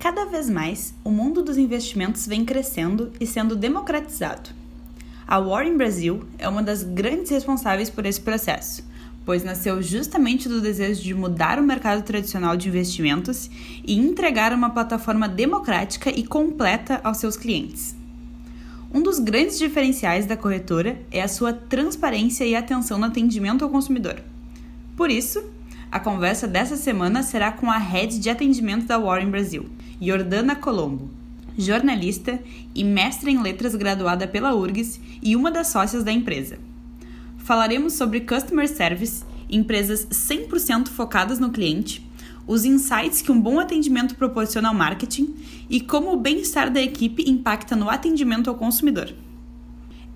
Cada vez mais, o mundo dos investimentos vem crescendo e sendo democratizado. A Warren Brasil é uma das grandes responsáveis por esse processo, pois nasceu justamente do desejo de mudar o mercado tradicional de investimentos e entregar uma plataforma democrática e completa aos seus clientes. Um dos grandes diferenciais da corretora é a sua transparência e atenção no atendimento ao consumidor. Por isso, a conversa dessa semana será com a head de atendimento da Warren Brasil, Jordana Colombo, jornalista e mestre em letras graduada pela URGS e uma das sócias da empresa. Falaremos sobre customer service, empresas 100% focadas no cliente, os insights que um bom atendimento proporciona ao marketing e como o bem-estar da equipe impacta no atendimento ao consumidor.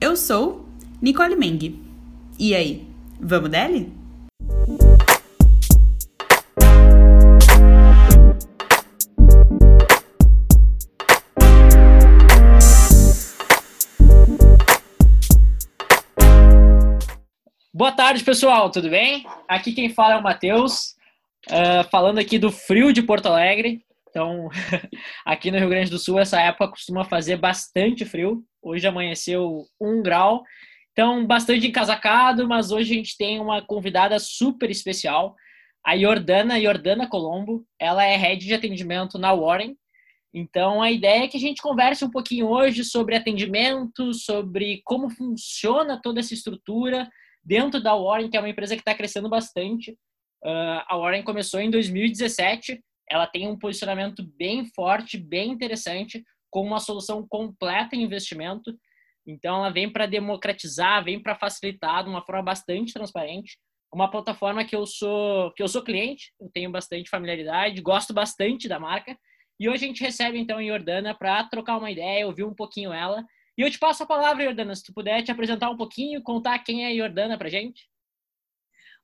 Eu sou Nicole Meng. E aí, vamos dele? Boa tarde, pessoal, tudo bem? Aqui quem fala é o Matheus, uh, falando aqui do frio de Porto Alegre. Então, aqui no Rio Grande do Sul, essa época costuma fazer bastante frio. Hoje amanheceu um grau, então bastante encasacado, mas hoje a gente tem uma convidada super especial, a Jordana, Jordana Colombo. Ela é head de atendimento na Warren. Então, a ideia é que a gente converse um pouquinho hoje sobre atendimento, sobre como funciona toda essa estrutura, dentro da Warren, que é uma empresa que está crescendo bastante. Uh, a Warren começou em 2017, ela tem um posicionamento bem forte, bem interessante, com uma solução completa em investimento. Então, ela vem para democratizar, vem para facilitar de uma forma bastante transparente. Uma plataforma que eu sou que eu sou cliente, eu tenho bastante familiaridade, gosto bastante da marca. E hoje a gente recebe então a Jordana para trocar uma ideia, ouvir um pouquinho ela e eu te passo a palavra, Jordana, se tu puder te apresentar um pouquinho, contar quem é a Jordana pra gente.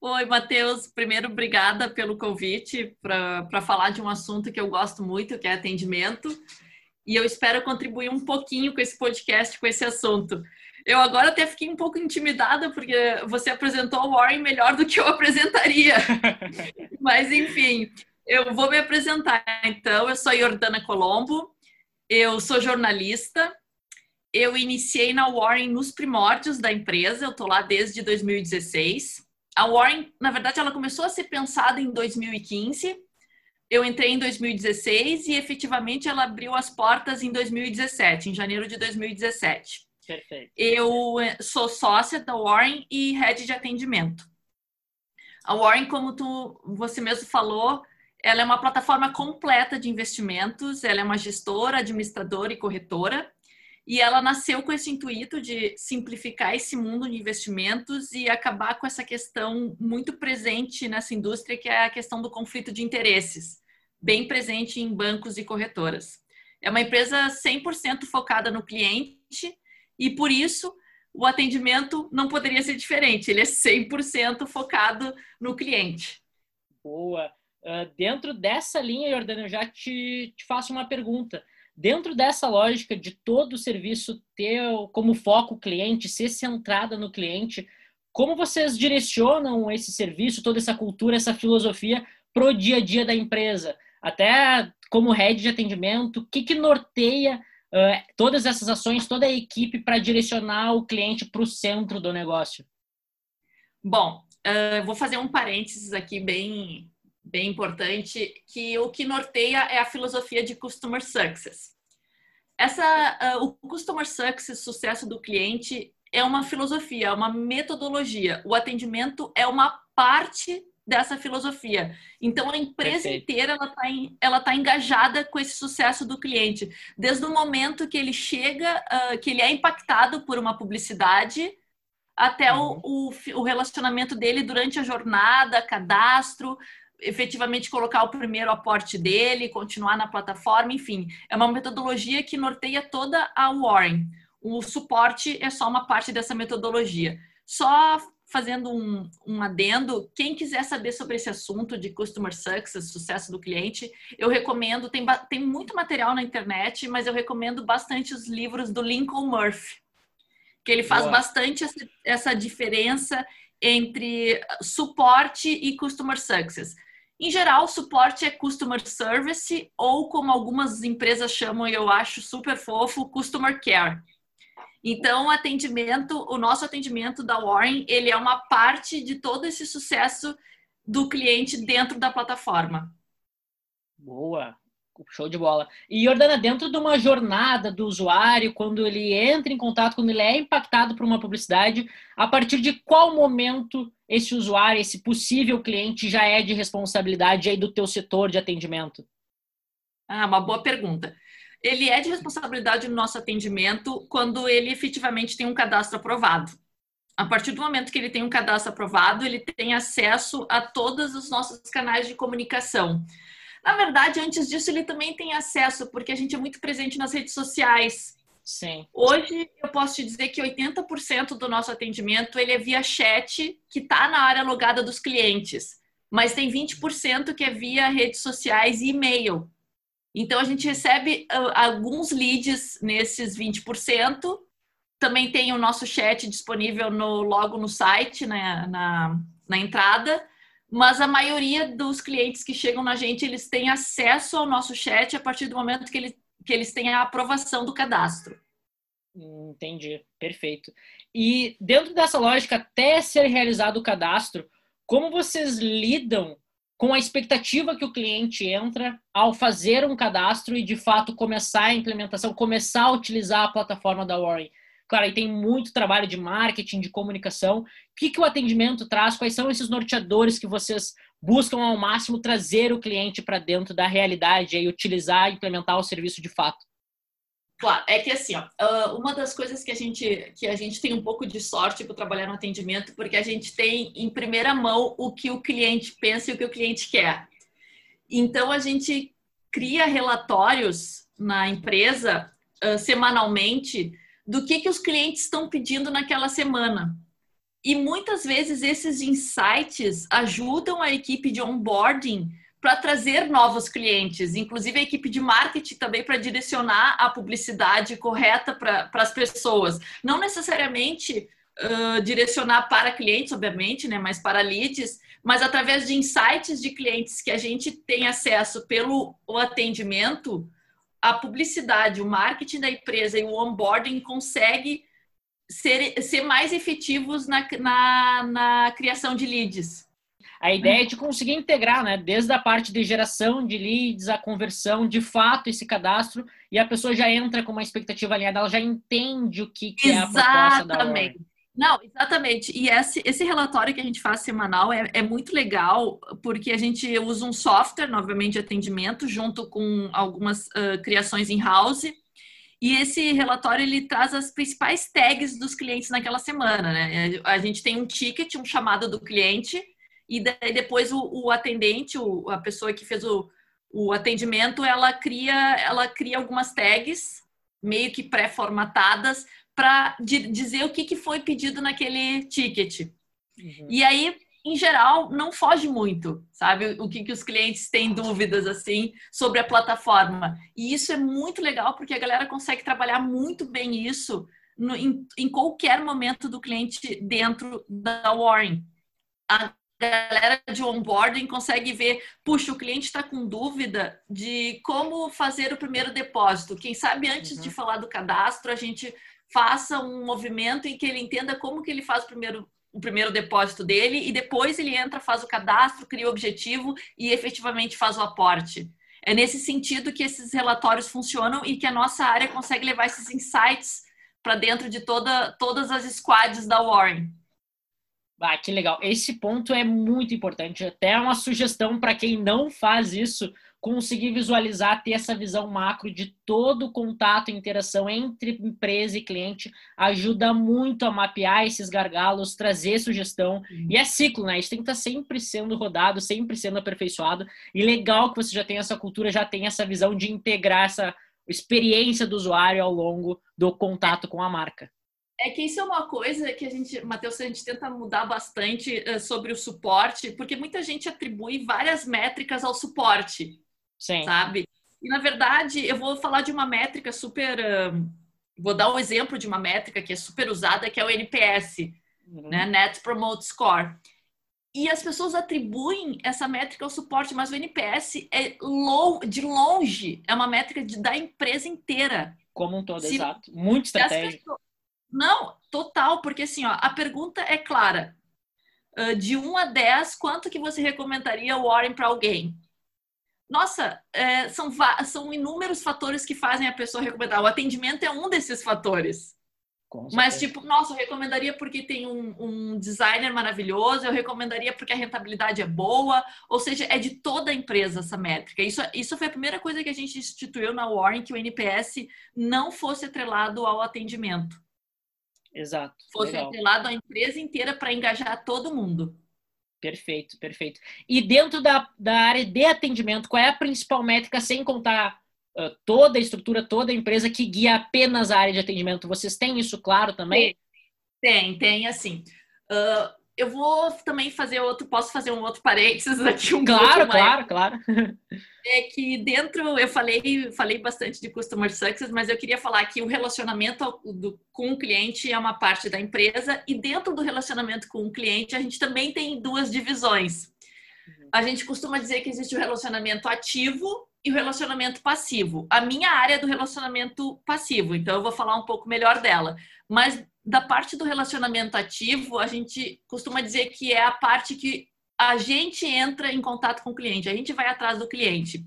Oi, Matheus. Primeiro, obrigada pelo convite para falar de um assunto que eu gosto muito, que é atendimento. E eu espero contribuir um pouquinho com esse podcast, com esse assunto. Eu agora até fiquei um pouco intimidada, porque você apresentou o Warren melhor do que eu apresentaria. Mas, enfim, eu vou me apresentar. Então, eu sou Jordana Colombo, eu sou jornalista, eu iniciei na Warren nos primórdios da empresa, eu estou lá desde 2016. A Warren, na verdade, ela começou a ser pensada em 2015. Eu entrei em 2016 e efetivamente ela abriu as portas em 2017, em janeiro de 2017. Perfeito. Eu eh, sou sócia da Warren e head de atendimento. A Warren, como tu, você mesmo falou, ela é uma plataforma completa de investimentos, ela é uma gestora, administradora e corretora. E ela nasceu com esse intuito de simplificar esse mundo de investimentos e acabar com essa questão muito presente nessa indústria, que é a questão do conflito de interesses, bem presente em bancos e corretoras. É uma empresa 100% focada no cliente e, por isso, o atendimento não poderia ser diferente. Ele é 100% focado no cliente. Boa. Uh, dentro dessa linha, Jordana, eu já te, te faço uma pergunta. Dentro dessa lógica de todo o serviço ter como foco o cliente, ser centrada no cliente, como vocês direcionam esse serviço, toda essa cultura, essa filosofia para o dia a dia da empresa? Até como head de atendimento, o que, que norteia uh, todas essas ações, toda a equipe para direcionar o cliente para o centro do negócio? Bom, uh, vou fazer um parênteses aqui bem bem importante, que o que norteia é a filosofia de Customer Success. Essa, uh, o Customer Success, sucesso do cliente, é uma filosofia, é uma metodologia. O atendimento é uma parte dessa filosofia. Então, a empresa Perfeito. inteira ela está ela tá engajada com esse sucesso do cliente. Desde o momento que ele chega, uh, que ele é impactado por uma publicidade, até uhum. o, o, o, relacionamento dele durante a jornada, cadastro, efetivamente colocar o primeiro aporte dele, continuar na plataforma, enfim, é uma metodologia que norteia toda a Warren. O suporte é só uma parte dessa metodologia. Só fazendo um, um adendo, quem quiser saber sobre esse assunto de Customer Success, sucesso do cliente, eu recomendo, tem, tem muito material na internet, mas eu recomendo bastante os livros do Lincoln Murphy, que ele faz Boa. bastante essa, essa diferença entre suporte e Customer Success. Em geral, suporte é customer service ou como algumas empresas chamam, e eu acho super fofo, customer care. Então, o atendimento, o nosso atendimento da Warren, ele é uma parte de todo esse sucesso do cliente dentro da plataforma. Boa, show de bola. E Jordana, dentro de uma jornada do usuário, quando ele entra em contato, quando ele é impactado por uma publicidade, a partir de qual momento esse usuário, esse possível cliente já é de responsabilidade aí do teu setor de atendimento? Ah, uma boa pergunta ele é de responsabilidade no nosso atendimento quando ele efetivamente tem um cadastro aprovado. A partir do momento que ele tem um cadastro aprovado, ele tem acesso a todos os nossos canais de comunicação. Na verdade, antes disso, ele também tem acesso, porque a gente é muito presente nas redes sociais. Sim. Hoje, eu posso te dizer que 80% do nosso atendimento ele é via chat, que está na área logada dos clientes. Mas tem 20% que é via redes sociais e e-mail. Então, a gente recebe uh, alguns leads nesses 20%. Também tem o nosso chat disponível no, logo no site, né, na, na entrada. Mas a maioria dos clientes que chegam na gente, eles têm acesso ao nosso chat a partir do momento que, ele, que eles têm a aprovação do cadastro. Entendi, perfeito. E dentro dessa lógica, até ser realizado o cadastro, como vocês lidam com a expectativa que o cliente entra ao fazer um cadastro e de fato começar a implementação, começar a utilizar a plataforma da Warren. Claro, aí tem muito trabalho de marketing, de comunicação. O que, que o atendimento traz? Quais são esses norteadores que vocês buscam ao máximo trazer o cliente para dentro da realidade e utilizar implementar o serviço de fato? Claro, é que assim, ó, ah, uma das coisas que a gente que a gente tem um pouco de sorte para trabalhar no atendimento, porque a gente tem em primeira mão o que o cliente pensa e o que o cliente quer. Então a gente cria relatórios na empresa uh, semanalmente do que que os clientes estão pedindo naquela semana. E muitas vezes esses insights ajudam a equipe de onboarding para trazer novos clientes, inclusive a equipe de marketing também para direcionar a publicidade correta para as pessoas. Não necessariamente uh, direcionar para clientes, obviamente, né, mas para leads, mas através de insights de clientes que a gente tem acesso pelo atendimento, a publicidade, o marketing da empresa e o onboarding consegue ser, ser mais efetivos na, na, na criação de leads. A ideia é de conseguir integrar, né? Desde a parte de geração de leads, a conversão, de fato, esse cadastro, e a pessoa já entra com uma expectativa alinhada, ela já entende o que, que é a proposta da Exatamente. Não, exatamente. E esse, esse relatório que a gente faz semanal é, é muito legal, porque a gente usa um software, novamente, de atendimento, junto com algumas uh, criações in-house. E esse relatório ele traz as principais tags dos clientes naquela semana, né? A gente tem um ticket, um chamado do cliente, e daí depois o, o atendente, o, a pessoa que fez o, o atendimento, ela cria, ela cria algumas tags meio que pré-formatadas para dizer o que, que foi pedido naquele ticket. Uhum. E aí, em geral, não foge muito, sabe? O que, que os clientes têm dúvidas, assim, sobre a plataforma. E isso é muito legal, porque a galera consegue trabalhar muito bem isso no, em, em, qualquer momento do cliente dentro da Warren. A galera de onboarding consegue ver, puxa, o cliente está com dúvida de como fazer o primeiro depósito. Quem sabe antes uhum. de falar do cadastro, a gente faça um movimento em que ele entenda como que ele faz o primeiro, o primeiro depósito dele e depois ele entra, faz o cadastro, cria o objetivo e efetivamente faz o aporte. É nesse sentido que esses relatórios funcionam e que a nossa área consegue levar esses insights para dentro de toda, todas as squads da Warren. Ah, que legal. Esse ponto é muito importante. Até uma sugestão para quem não faz isso, conseguir visualizar, ter essa visão macro de todo o contato e interação entre empresa e cliente ajuda muito a mapear esses gargalos, trazer sugestão. E é ciclo, né? Isso tem que estar sempre sendo rodado, sempre sendo aperfeiçoado. E legal que você já tem essa cultura, já tem essa visão de integrar essa experiência do usuário ao longo do contato com a marca. É que isso é uma coisa que a gente, Matheus, a gente tenta mudar bastante uh, sobre o suporte, porque muita gente atribui várias métricas ao suporte, Sim. sabe? E na verdade, eu vou falar de uma métrica super, uh, vou dar um exemplo de uma métrica que é super usada, que é o NPS, uhum. né? Net Promote Score. e as pessoas atribuem essa métrica ao suporte, mas o NPS é de longe, é uma métrica de, da empresa inteira. Como um todo, Se, exato. Muito estratégico. Pessoas... Não, total, porque assim, ó, a pergunta é clara. De 1 a 10, quanto que você recomendaria o Warren para alguém? Nossa, é, são, são inúmeros fatores que fazem a pessoa recomendar. O atendimento é um desses fatores. Mas, tipo, nossa, eu recomendaria porque tem um, um, designer maravilhoso, eu recomendaria porque a rentabilidade é boa, ou seja, é de toda a empresa essa métrica. Isso, isso foi a primeira coisa que a gente instituiu na Warren, que o NPS não fosse atrelado ao atendimento. Exato. Fosse legal. atrelado à empresa inteira para engajar todo mundo. Perfeito, perfeito. E dentro da, da área de atendimento, qual é a principal métrica, sem contar uh, toda a estrutura, toda a empresa que guia apenas a área de atendimento? Vocês têm isso claro também? Tem, tem, assim. Uh, eu vou também fazer outro, posso fazer um outro parênteses aqui um Claro, claro, claro. É que dentro, eu falei, falei bastante de customer success, mas eu queria falar que o relacionamento do, com o cliente é uma parte da empresa e dentro do relacionamento com o cliente a gente também tem duas divisões. Uhum. A gente costuma dizer que existe o relacionamento ativo e o relacionamento passivo. A minha área é do relacionamento passivo, então eu vou falar um pouco melhor dela. Mas da parte do relacionamento ativo, a gente costuma dizer que é a parte que a gente entra em contato com o cliente, a gente vai atrás do cliente.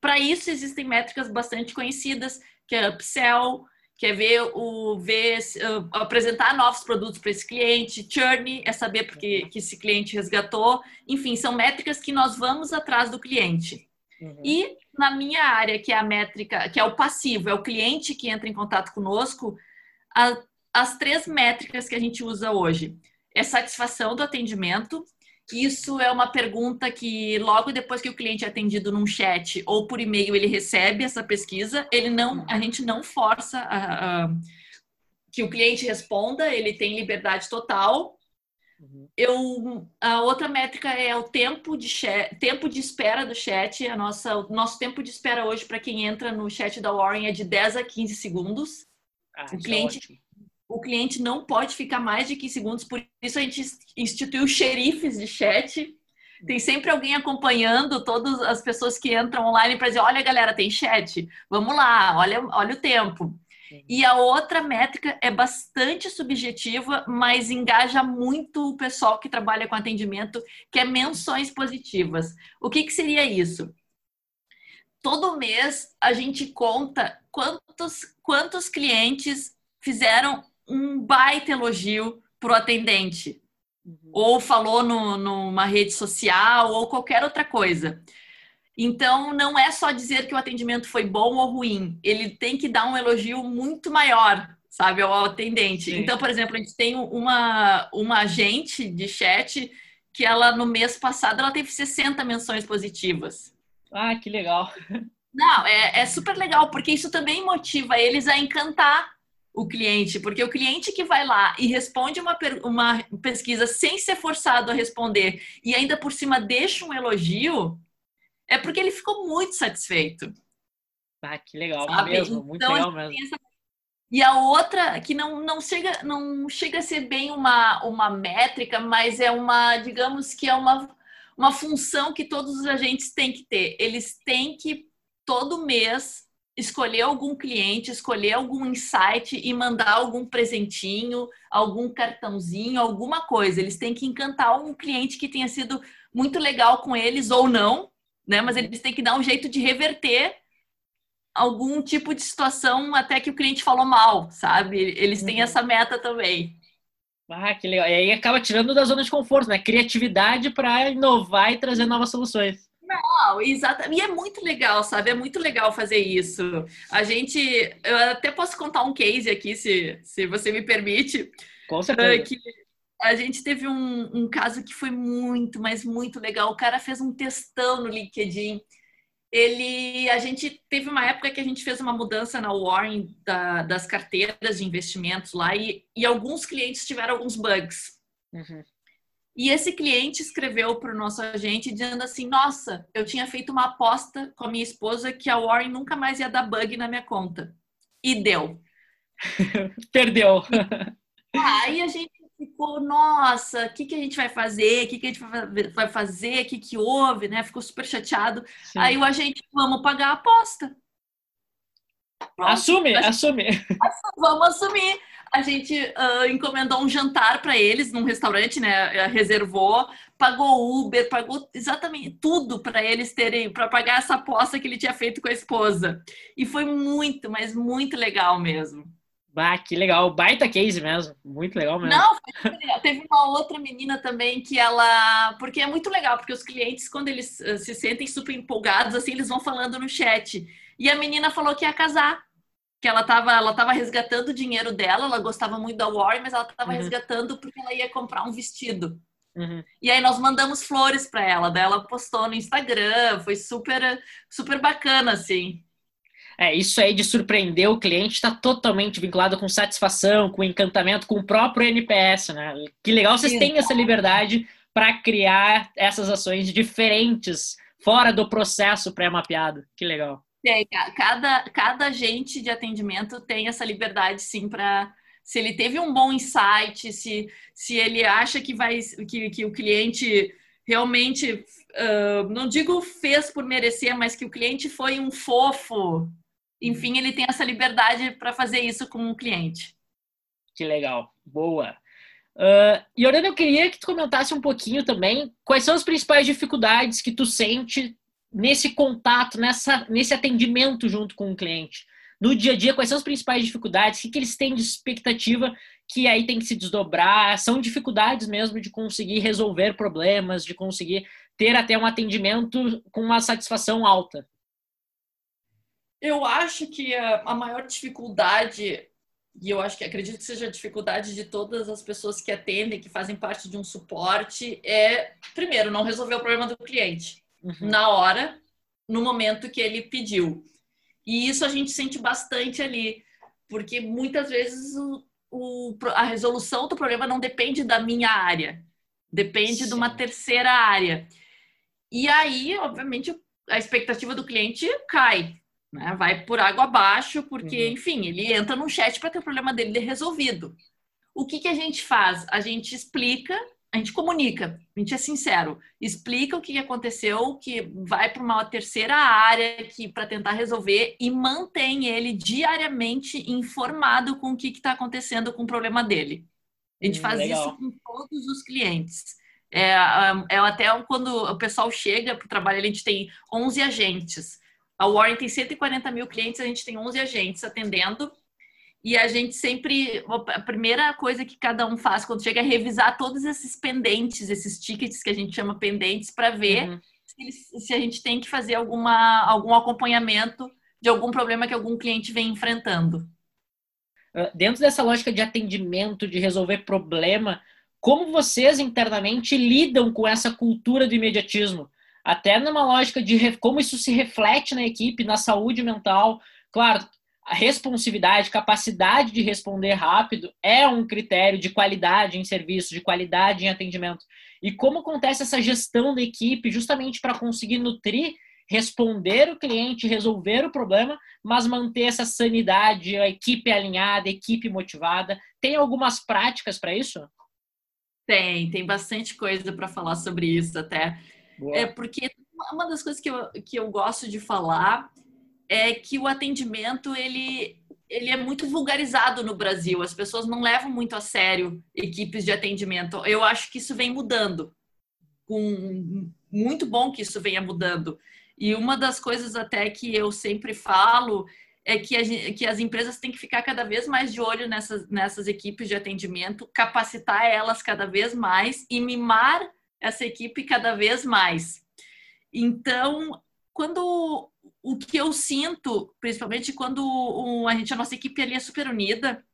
Para isso existem métricas bastante conhecidas, que é upsell, que é ver o ver uh, apresentar novos produtos para esse cliente, churn é saber porque que esse cliente resgatou, enfim, são métricas que nós vamos atrás do cliente. Uhum. E na minha área, que é a métrica, que é o passivo, é o cliente que entra em contato conosco, a, as três métricas que a gente usa hoje é satisfação do atendimento. Isso é uma pergunta que logo depois que o cliente é atendido num chat ou por e-mail ele recebe essa pesquisa. Ele não, a gente não força a, a, que o cliente responda. Ele tem liberdade total. Uhum. Eu, a outra métrica é o tempo de, chat, tempo de espera do chat. A nossa, o nosso tempo de espera hoje para quem entra no chat da Warren é de 10 a 15 segundos. Ah, o é cliente o cliente não pode ficar mais de 15 segundos, por isso a gente instituiu xerifes de chat. Tem sempre alguém acompanhando todas as pessoas que entram online para dizer: olha, galera, tem chat, vamos lá, olha, olha o tempo. E a outra métrica é bastante subjetiva, mas engaja muito o pessoal que trabalha com atendimento, que é menções positivas. O que, que seria isso? Todo mês a gente conta quantos, quantos clientes fizeram um baita elogio pro atendente. Uhum. Ou falou no, numa rede social, ou qualquer outra coisa. Então, não é só dizer que o atendimento foi bom ou ruim. Ele tem que dar um elogio muito maior, sabe, ao atendente. Sim. Então, por exemplo, a gente tem uma, uma agente de chat que ela, no mês passado, ela teve 60 menções positivas. Ah, que legal. Não, é, é super legal, porque isso também motiva eles a encantar o cliente, porque o cliente que vai lá e responde uma, uma pesquisa sem ser forçado a responder e ainda por cima deixa um elogio, é porque ele ficou muito satisfeito. Ah, que legal sabe? mesmo, muito então, legal mesmo. Essa... E a outra que não, não, chega, não chega a ser bem uma, uma métrica, mas é uma, digamos que é uma, uma função que todos os agentes têm que ter. Eles têm que todo mês escolher algum cliente, escolher algum insight e mandar algum presentinho, algum cartãozinho, alguma coisa. Eles têm que encantar um cliente que tenha sido muito legal com eles ou não, né? Mas eles têm que dar um jeito de reverter algum tipo de situação até que o cliente falou mal, sabe? Eles têm uhum. essa meta também. Ah, que legal. E aí acaba tirando da zona de conforto, né? Criatividade para inovar e trazer novas soluções. Não, exatamente. E é muito legal, sabe? É muito legal fazer isso. A gente. Eu até posso contar um case aqui, se, se você me permite. Com certeza. Que a gente teve um, um caso que foi muito, mas muito legal. O cara fez um textão no LinkedIn. Ele, a gente teve uma época que a gente fez uma mudança na Warren da, das carteiras de investimentos lá e, e alguns clientes tiveram alguns bugs. Uhum. E esse cliente escreveu para o nosso agente dizendo assim: Nossa, eu tinha feito uma aposta com a minha esposa que a Warren nunca mais ia dar bug na minha conta. E deu. Perdeu. Aí a gente ficou, nossa, o que, que a gente vai fazer? O que, que a gente vai fazer? O que, que houve? Né? Ficou super chateado. Sim. Aí o agente, vamos pagar a aposta. Pronto, assume, assume. Vamos assumir. A gente uh, encomendou um jantar para eles num restaurante, né? Reservou, pagou Uber, pagou exatamente tudo para eles terem, para pagar essa aposta que ele tinha feito com a esposa. E foi muito, mas muito legal mesmo. Bah, que legal, baita case mesmo, muito legal mesmo. Não, teve uma outra menina também que ela, porque é muito legal, porque os clientes quando eles uh, se sentem super empolgados, assim, eles vão falando no chat. E a menina falou que ia casar, que ela estava ela tava resgatando o dinheiro dela, ela gostava muito da Warren, mas ela estava uhum. resgatando porque ela ia comprar um vestido. Uhum. E aí nós mandamos flores para ela, daí ela postou no Instagram, foi super super bacana assim. É, isso aí de surpreender o cliente está totalmente vinculado com satisfação, com encantamento, com o próprio NPS, né? Que legal vocês têm essa liberdade para criar essas ações diferentes fora do processo pré-mapeado. Que legal. Tem, cada, cada agente de atendimento tem essa liberdade, sim, para se ele teve um bom insight, se, se ele acha que vai que, que o cliente realmente, uh, não digo fez por merecer, mas que o cliente foi um fofo enfim, ele tem essa liberdade para fazer isso com o cliente. Que legal, boa. Uh, e Orana, eu queria que tu comentasse um pouquinho também quais são as principais dificuldades que tu sente nesse contato, nessa, nesse atendimento junto com o cliente. No dia a dia, quais são as principais dificuldades? O que, que eles têm de expectativa que aí tem que se desdobrar? São dificuldades mesmo de conseguir resolver problemas, de conseguir ter até um atendimento com uma satisfação alta. Eu acho que a, maior dificuldade, e eu acho que acredito que seja a dificuldade de todas as pessoas que atendem, que fazem parte de um suporte, é, primeiro, não resolver o problema do cliente uhum. na hora, no momento que ele pediu. E isso a gente sente bastante ali, porque muitas vezes o, o, a resolução do problema não depende da minha área, depende Sim. de uma terceira área. E aí, obviamente, a expectativa do cliente cai né? Vai por água abaixo, porque, uhum. enfim, ele entra no chat para ter o problema dele resolvido. O que, que a gente faz? A gente explica, a gente comunica, a gente é sincero, explica o que aconteceu, que vai para uma terceira área que para tentar resolver e mantém ele diariamente informado com o que está acontecendo com o problema dele. A gente hum, faz legal. isso com todos os clientes. É, é até quando o pessoal chega para o trabalho, a gente tem 11 agentes. A Warren tem 140 mil clientes, a gente tem 11 agentes atendendo. E a gente sempre, a primeira coisa que cada um faz quando chega é revisar todos esses pendentes, esses tickets que a gente chama pendentes, para ver uhum. se, se, a gente tem que fazer alguma, algum acompanhamento de algum problema que algum cliente vem enfrentando. Ah, dentro dessa lógica de atendimento, de resolver problema, como vocês internamente lidam com essa cultura do imediatismo? até numa lógica de como isso se reflete na equipe, na saúde mental. Claro, a responsividade, capacidade de responder rápido é um critério de qualidade em serviço, de qualidade em atendimento. E como acontece essa gestão da equipe justamente para conseguir nutrir, responder o cliente, resolver o problema, mas manter essa sanidade, a equipe alinhada, a equipe motivada. Tem algumas práticas para isso? Tem, tem bastante coisa para falar sobre isso até. Boa. É porque uma das coisas que eu, que eu gosto de falar é que o atendimento ele, ele é muito vulgarizado no Brasil. As pessoas não levam muito a sério equipes de atendimento. Eu acho que isso vem mudando. Com, muito bom que isso venha mudando. E uma das coisas até que eu sempre falo é que, a, que as empresas têm que ficar cada vez mais de olho nessas, nessas equipes de atendimento, capacitar elas cada vez mais e mimar essa equipe cada vez mais. Então, quando o que eu sinto, principalmente quando a gente, a nossa equipe ali é super unida,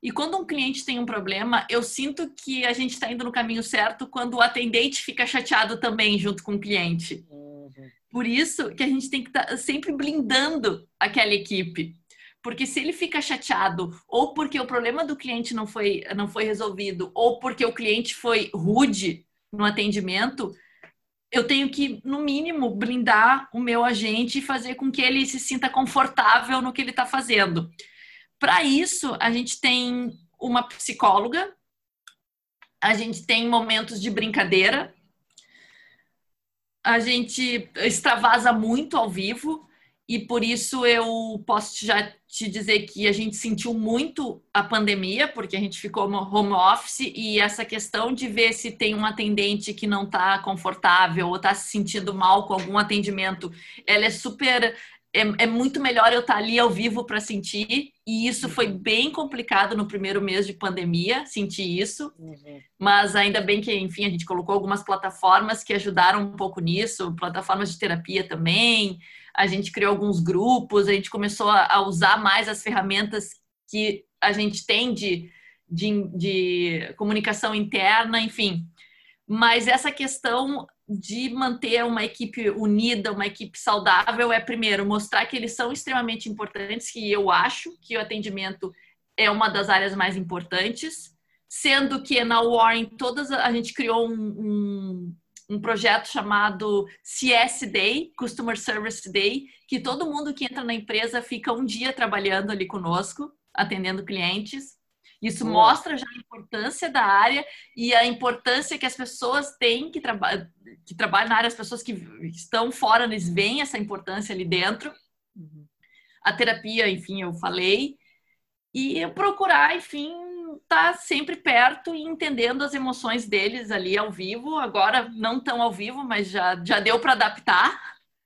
e quando um cliente tem um problema, eu sinto que a gente está indo no caminho certo quando o atendente fica chateado também junto com o cliente. Uhum. Por isso que a gente tem que estar tá sempre blindando aquela equipe. Porque se ele fica chateado, ou porque o problema do cliente não foi, não foi resolvido, ou porque o cliente foi rude, no atendimento, eu tenho que, no mínimo, blindar o meu agente e fazer com que ele se sinta confortável no que ele está fazendo. Para isso, a gente tem uma psicóloga A gente tem momentos de brincadeira. A gente extravasa muito ao vivo e por isso eu posso já te dizer que a gente sentiu muito a pandemia, porque a gente ficou home office e essa questão de ver se tem um atendente que não está confortável ou está se sentindo mal com algum atendimento, ela é super é, é, muito melhor eu estar tá ali ao vivo para sentir, e isso foi uhum. bem complicado no primeiro mês de pandemia, sentir isso, uhum. mas ainda bem que, enfim, a gente colocou algumas plataformas que ajudaram um pouco nisso, plataformas de terapia também, a gente criou alguns grupos, a gente começou a, usar mais as ferramentas que a gente tem de, de, de comunicação interna, enfim. Mas essa questão de manter uma equipe unida, uma equipe saudável, é primeiro mostrar que eles são extremamente importantes, que eu acho que o atendimento é uma das áreas mais importantes, sendo que na Warren todas a gente criou um, um, um projeto chamado CS Day, Customer Service Day, que todo mundo que entra na empresa fica um dia trabalhando ali conosco, atendendo clientes. Isso mostra já a importância da área e a importância que as pessoas têm que, traba que trabalham na área, as pessoas que estão fora, eles veem essa importância ali dentro. Uhum. A terapia, enfim, eu falei. E procurar, enfim, tá sempre perto e entendendo as emoções deles ali ao vivo. Agora não tão ao vivo, mas já, já deu para adaptar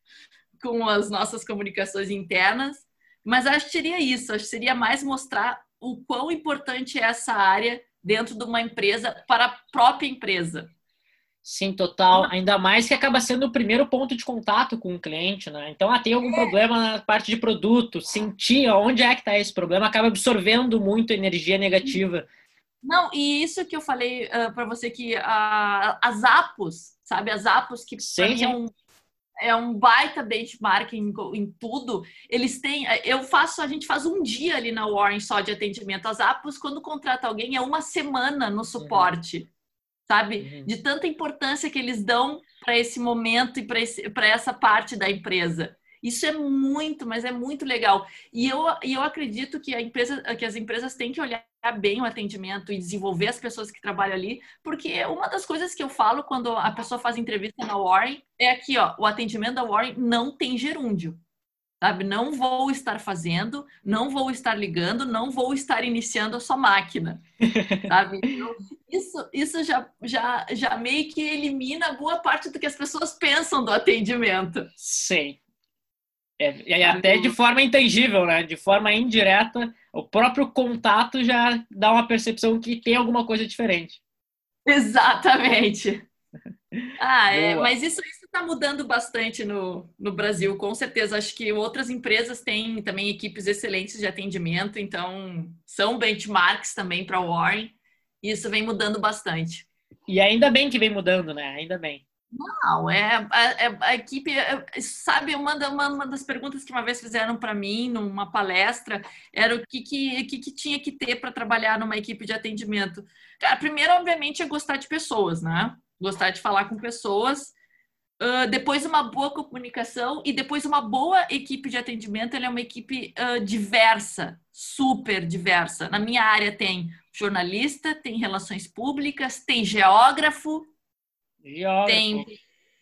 com as nossas comunicações internas. Mas acho que seria isso, acho que seria mais mostrar o quão importante é essa área dentro de uma empresa para a própria empresa. Sim, total. Ainda mais que acaba sendo o primeiro ponto de contato com o cliente, né? Então, ah, tem algum é. problema na parte de produto, sentir onde é que está esse problema, acaba absorvendo muito energia negativa. Não, e isso que eu falei uh, ah, para você que uh, as apos, sabe? As apos que sim, sim. É, um, é um baita benchmark em, em, tudo. Eles têm, eu faço, a gente faz um dia ali na Warren só de atendimento. As apos, quando contrata alguém, é uma semana no suporte. Uhum sabe? Uhum. De tanta importância que eles dão para esse momento e para essa parte da empresa. Isso é muito, mas é muito legal. E eu, e eu acredito que, a empresa, que as empresas têm que olhar bem o atendimento e desenvolver as pessoas que trabalham ali, porque uma das coisas que eu falo quando a pessoa faz entrevista na Warren é aqui, ó, o atendimento da Warren não tem gerúndio sabe? Não vou estar fazendo, não vou estar ligando, não vou estar iniciando a sua máquina, sabe? Então, isso, isso já, já, já meio que elimina boa parte do que as pessoas pensam do atendimento. Sim. É, e até de forma intangível, né? De forma indireta, o próprio contato já dá uma percepção que tem alguma coisa diferente. Exatamente. Ah, é, mas isso, isso está mudando bastante no, no Brasil, com certeza. Acho que outras empresas têm também equipes excelentes de atendimento, então são benchmarks também para o Warren. E isso vem mudando bastante. E ainda bem que vem mudando, né? Ainda bem. Não, é a, é, a equipe, é, sabe, uma, uma, uma, das perguntas que uma vez fizeram para mim numa palestra era o que, que, que, que tinha que ter para trabalhar numa equipe de atendimento. Cara, primeiro, obviamente, é gostar de pessoas, né? Gostar de falar com pessoas Uh, depois uma boa comunicação e depois uma boa equipe de atendimento. Ela é uma equipe uh, diversa, super diversa. Na minha área tem jornalista, tem relações públicas, tem geógrafo, geógrafo. Tem,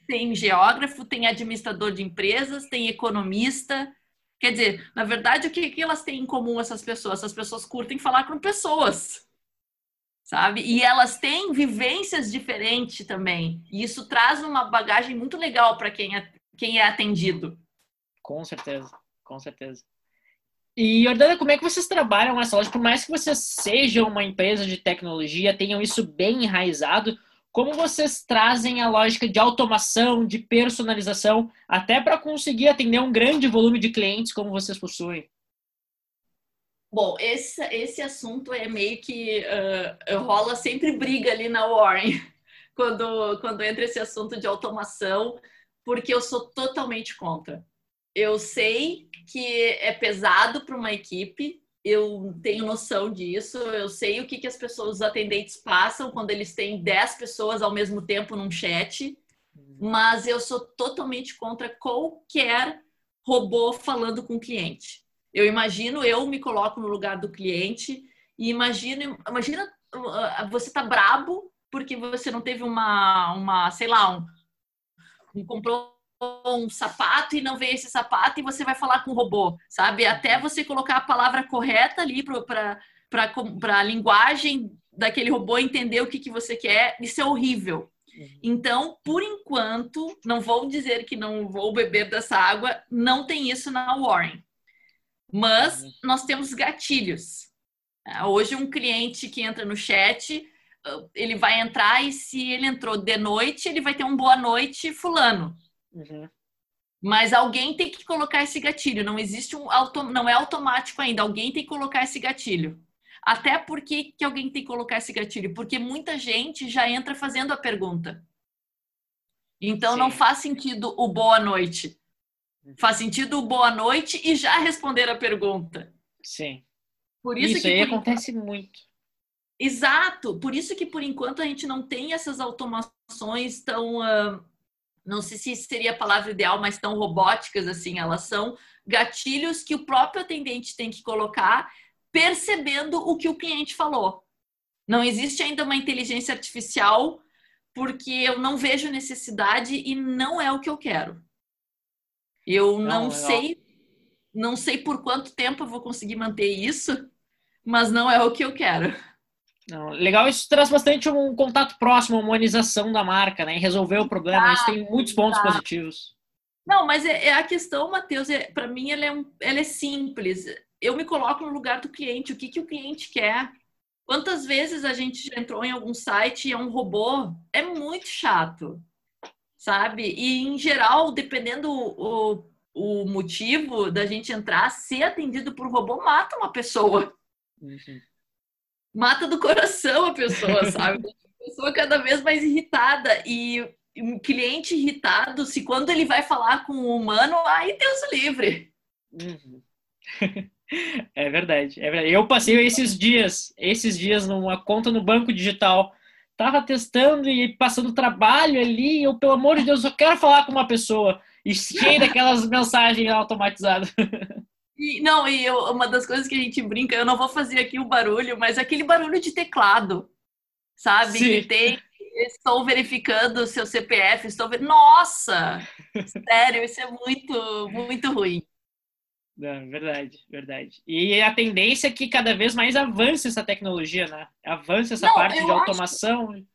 tem geógrafo, tem administrador de empresas, tem economista. Quer dizer, na verdade, o que, que elas têm em comum essas pessoas? Essas pessoas curtem falar com pessoas sabe? E elas têm vivências diferentes também. E isso traz uma bagagem muito legal para quem é, quem é atendido. Com certeza, com certeza. E, Jordana, como é que vocês trabalham essa loja? Por mais que vocês sejam uma empresa de tecnologia, tenham isso bem enraizado, como vocês trazem a lógica de automação, de personalização, até para conseguir atender um grande volume de clientes como vocês possuem? Bom, esse, esse assunto é meio que uh, rola sempre briga ali na Warren quando, quando entra esse assunto de automação, porque eu sou totalmente contra. Eu sei que é pesado para uma equipe, eu tenho noção disso, eu sei o que, que as pessoas, os atendentes passam quando eles têm 10 pessoas ao mesmo tempo num chat, uhum. mas eu sou totalmente contra qualquer robô falando com o cliente. Eu imagino, eu me coloco no lugar do cliente e imagino, imagina uh, você tá brabo porque você não teve uma, uma sei lá, um, um comprou um sapato e não veio esse sapato e você vai falar com o robô, sabe? Até você colocar a palavra correta ali para a linguagem daquele robô entender o que, que você quer, isso é horrível. Uhum. Então, por enquanto, não vou dizer que não vou beber dessa água, não tem isso na Warren. Mas uhum. nós temos gatilhos. Ah, hoje, um cliente que entra no chat, ah, ele vai entrar e se ele entrou de noite, ele vai ter um boa noite fulano. Uhum. Mas alguém tem que colocar esse gatilho. Não existe um auto... não é automático ainda. Alguém tem que colocar esse gatilho. Até porque que alguém tem que colocar esse gatilho? Porque muita gente já entra fazendo a pergunta. Então Sim. não faz sentido o boa noite. Faz sentido boa noite e já responder a pergunta. Sim. Por isso, isso que, aí acontece enquanto... muito. Exato. Por isso que por enquanto a gente não tem essas automações tão uh não sei se seria a palavra ideal, mas tão robóticas assim, elas são gatilhos que o próprio atendente tem que colocar, percebendo o que o cliente falou. Não existe ainda uma inteligência artificial porque eu não vejo necessidade e não é o que eu quero. Eu não, não sei, não sei por quanto tempo eu vou conseguir manter isso, mas não é o que eu quero. Não, legal, isso traz bastante um contato próximo, uma humanização da marca, né? Em resolver o problema. isso tem muitos pontos positivos. Não, mas é, é a questão, Matheus, é, para mim ela é, um, ela é simples. Eu me coloco no lugar do cliente. O que, que o cliente quer? Quantas vezes a gente já entrou em algum site e é um robô? É muito chato, sabe? E, em geral, dependendo o, o motivo da gente entrar, ser atendido por robô mata uma pessoa. Uhum mata do coração a pessoa, sabe? A pessoa cada vez mais irritada e um cliente irritado, se quando ele vai falar com o humano, aí Deus livre. Uhum. É verdade, é verdade. Eu passei esses dias, esses dias numa conta no banco digital. Tava testando e passando trabalho ali, eu, pelo amor de Deus, eu quero falar com uma pessoa. E cheio daquelas mensagens automatizadas. E, não, e eu, uma das coisas que a gente brinca, eu não vou fazer aqui o barulho, mas aquele barulho de teclado, sabe? Sim. Que tem, estou verificando o seu CPF, estou ver... Nossa! Sério, isso é muito, muito ruim. Não, verdade, verdade. E a tendência é que cada vez mais avance essa tecnologia, né? Avance essa não, parte de automação. Acho...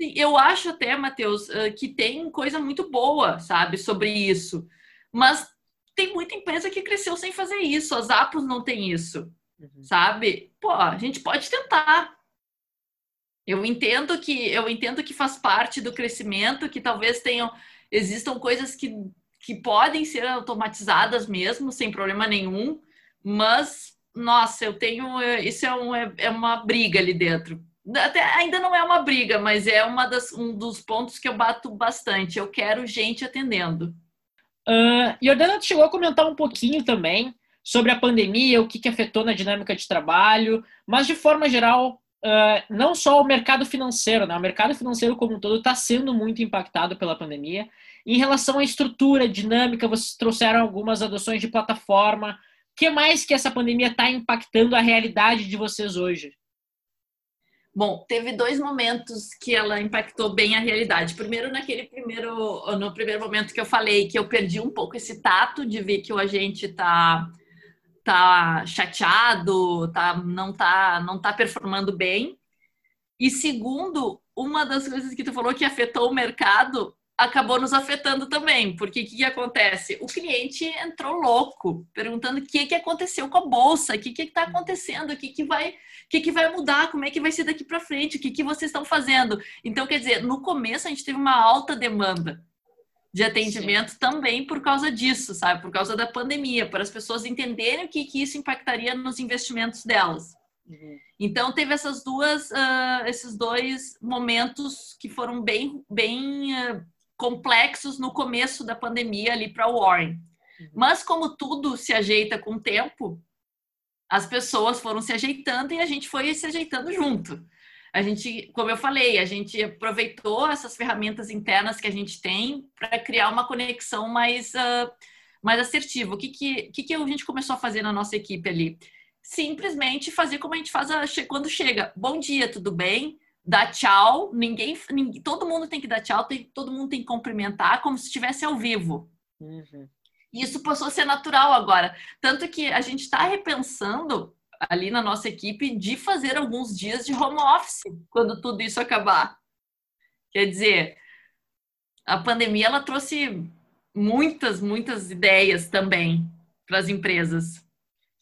Sim, eu acho até, Matheus, que tem coisa muito boa, sabe, sobre isso. Mas tem muita empresa que cresceu sem fazer isso. As Apos não tem isso, uhum. sabe? Pô, a gente pode tentar. Eu entendo que eu entendo que faz parte do crescimento, que talvez tenham existam coisas que, que podem ser automatizadas mesmo, sem problema nenhum, mas nossa, eu tenho isso é, um, é, uma briga ali dentro. Até, ainda não é uma briga, mas é uma das, um dos pontos que eu bato bastante. Eu quero gente atendendo. Uh, Jordana chegou a comentar um pouquinho também sobre a pandemia, o que, que afetou na dinâmica de trabalho, mas de forma geral, uh, não só o mercado financeiro, né? o mercado financeiro como um todo está sendo muito impactado pela pandemia. Em relação à estrutura, dinâmica, vocês trouxeram algumas adoções de plataforma. O que mais que essa pandemia está impactando a realidade de vocês hoje? Bom, teve dois momentos que ela impactou bem a realidade. Primeiro, naquele primeiro, no primeiro momento que eu falei que eu perdi um pouco esse tato de ver que o agente tá tá chateado, tá não tá não tá performando bem. E segundo, uma das coisas que tu falou que afetou o mercado acabou nos afetando também, porque o que, que, acontece? O cliente entrou louco, perguntando o que, que aconteceu com a bolsa, o que está acontecendo, o que, que, vai, que, que vai mudar, como é que vai ser daqui para frente, o que, que vocês estão fazendo. Então, quer dizer, no começo a gente teve uma alta demanda de atendimento Sim. também por causa disso, sabe? Por causa da pandemia, para as pessoas entenderem o que, que isso impactaria nos investimentos delas. Uhum. Então teve essas duas, uh, esses dois momentos que foram bem, bem uh, complexos no começo da pandemia ali para Warren. Uhum. Mas como tudo se ajeita com o tempo, as pessoas foram se ajeitando e a gente foi se ajeitando junto. A gente, como eu falei, a gente aproveitou essas ferramentas internas que a gente tem para criar uma conexão mais, uh, mais assertiva. O que, que, que, que a gente começou a fazer na nossa equipe ali? Simplesmente fazer como a gente faz a, quando chega. Bom dia, tudo bem? Dar tchau, ninguém, ninguém, todo mundo tem que dar tchau, tem, todo mundo tem que cumprimentar como se estivesse ao vivo. Uhum. Isso passou a ser natural agora. Tanto que a gente está repensando ali na nossa equipe de fazer alguns dias de home office quando tudo isso acabar. Quer dizer, a pandemia ela trouxe muitas, muitas ideias também para as empresas.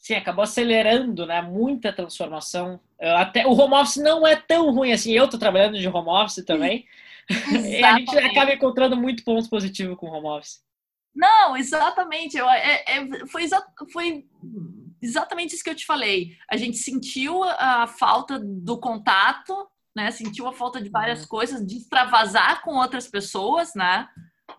Sim, acabou acelerando, né? Muita transformação. Até o home office não é tão ruim assim. Eu estou trabalhando de home office também. e a gente acaba encontrando muito pontos positivos com o home office. Não, exatamente. Eu, é, é, foi, exa foi exatamente isso que eu te falei. A gente sentiu a falta do contato, né? Sentiu a falta de várias uhum. coisas, de extravasar com outras pessoas, né?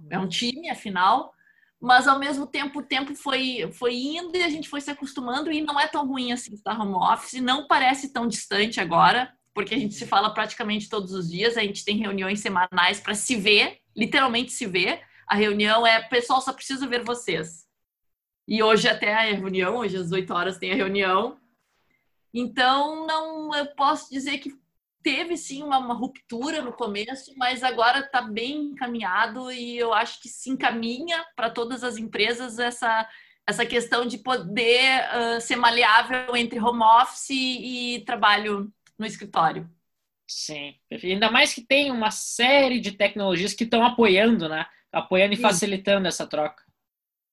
É um time, afinal. Mas ao mesmo tempo, o tempo foi, foi indo e a gente foi se acostumando e não é tão ruim assim estar home office. Não parece tão distante agora, porque a gente se fala praticamente todos os dias. A gente tem reuniões semanais para se ver, literalmente se ver. A reunião é, pessoal, só preciso ver vocês. E hoje até a reunião, hoje às 8 horas tem a reunião. Então, não eu posso dizer que teve sim uma, uma ruptura no começo, mas agora está bem encaminhado e eu acho que se encaminha para todas as empresas essa, essa questão de poder uh, ser maleável entre home office e trabalho no escritório. Sim, ainda mais que tem uma série de tecnologias que estão apoiando, né? apoiando e facilitando essa troca.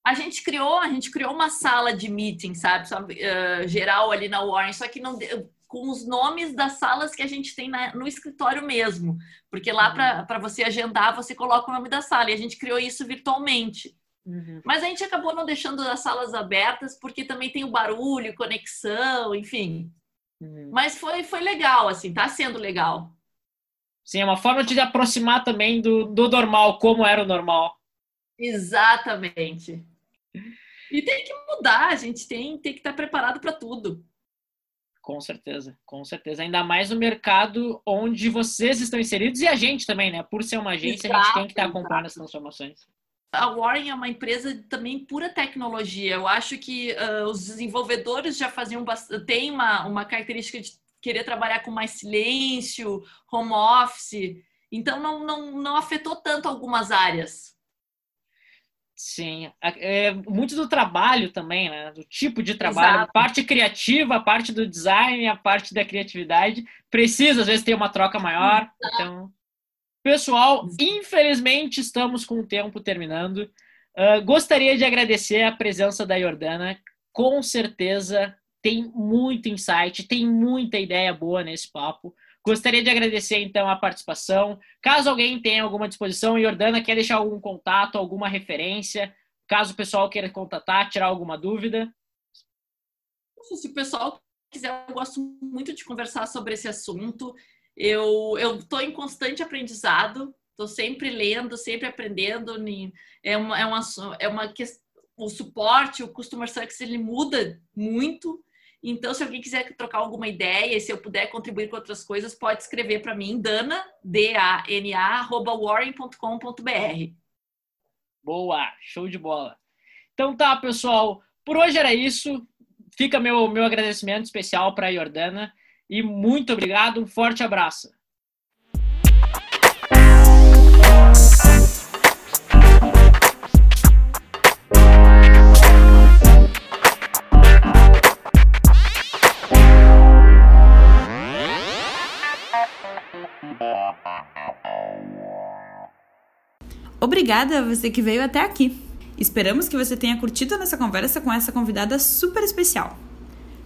A gente criou, a gente criou uma sala de meeting, sabe, uh, geral ali na Warren, só que não com os nomes das salas que a gente tem na, no escritório mesmo, porque lá uhum. para você agendar você coloca o nome da sala e a gente criou isso virtualmente. Uhum. Mas a gente acabou não deixando as salas abertas porque também tem o barulho, conexão, enfim. Uhum. Mas foi, foi legal, assim, tá sendo legal. Sim, é uma forma de aproximar também do, do normal, como era o normal. Exatamente. E tem que mudar, a gente tem, tem que estar preparado para tudo. Com certeza, com certeza. Ainda mais no mercado onde vocês estão inseridos e a gente também, né? Por ser uma agência, exato, a gente tem que estar acompanhando as transformações. A Warren é uma empresa também pura tecnologia. Eu acho que uh, os desenvolvedores já faziam tem uma, uma característica de querer trabalhar com mais silêncio, home office. Então, não, não, não afetou tanto algumas áreas. Sim, é, muito do trabalho também, né? Do tipo de trabalho, Exato. parte criativa, a parte do design, a parte da criatividade, precisa às vezes ter uma troca maior. Exato. Então, pessoal, infelizmente estamos com o tempo terminando. Uh, gostaria de agradecer a presença da Jordana. Com certeza tem muito insight, tem muita ideia boa nesse papo. Gostaria de agradecer então a participação. Caso alguém tenha alguma disposição, Jordana quer deixar algum contato, alguma referência, caso o pessoal queira contatar, tirar alguma dúvida. Se o pessoal quiser, eu gosto muito de conversar sobre esse assunto. Eu estou em constante aprendizado, estou sempre lendo, sempre aprendendo. É uma, é uma, é uma o suporte, o customer success, ele muda muito. Então, se alguém quiser trocar alguma ideia e se eu puder contribuir com outras coisas, pode escrever para mim, dana, D-A-N-A, arroba warren.com.br. Boa, show de bola. Então tá, pessoal, por hoje era isso. Fica meu, meu agradecimento especial para a Jordana e muito obrigado, um forte abraço. Obrigada a você que veio até aqui. Esperamos que você tenha curtido nossa conversa com essa convidada super especial.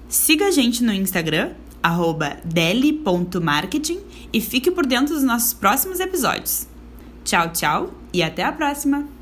Siga a gente no Instagram, deli.marketing e fique por dentro dos nossos próximos episódios. Tchau, tchau e até a próxima!